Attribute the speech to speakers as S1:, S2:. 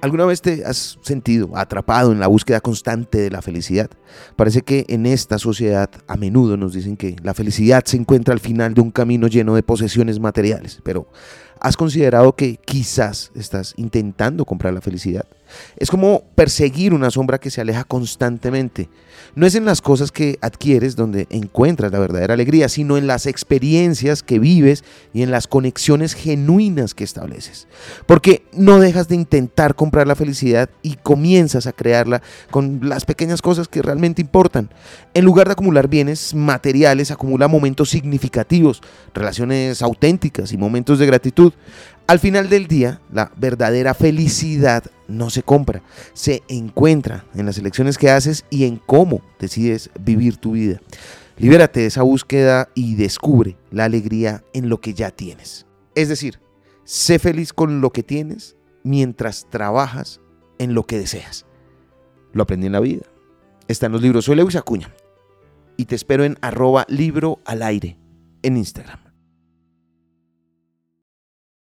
S1: ¿Alguna vez te has sentido atrapado en la búsqueda constante de la felicidad? Parece que en esta sociedad a menudo nos dicen que la felicidad se encuentra al final de un camino lleno de posesiones materiales, pero ¿has considerado que quizás estás intentando comprar la felicidad? Es como perseguir una sombra que se aleja constantemente. No es en las cosas que adquieres donde encuentras la verdadera alegría, sino en las experiencias que vives y en las conexiones genuinas que estableces. Porque no dejas de intentar comprar la felicidad y comienzas a crearla con las pequeñas cosas que realmente importan. En lugar de acumular bienes materiales, acumula momentos significativos, relaciones auténticas y momentos de gratitud. Al final del día, la verdadera felicidad no se compra, se encuentra en las elecciones que haces y en cómo decides vivir tu vida. Libérate de esa búsqueda y descubre la alegría en lo que ya tienes. Es decir, sé feliz con lo que tienes mientras trabajas en lo que deseas. Lo aprendí en la vida. Está en los libros. Soy Lewis Acuña y te espero en arroba libro al aire en Instagram.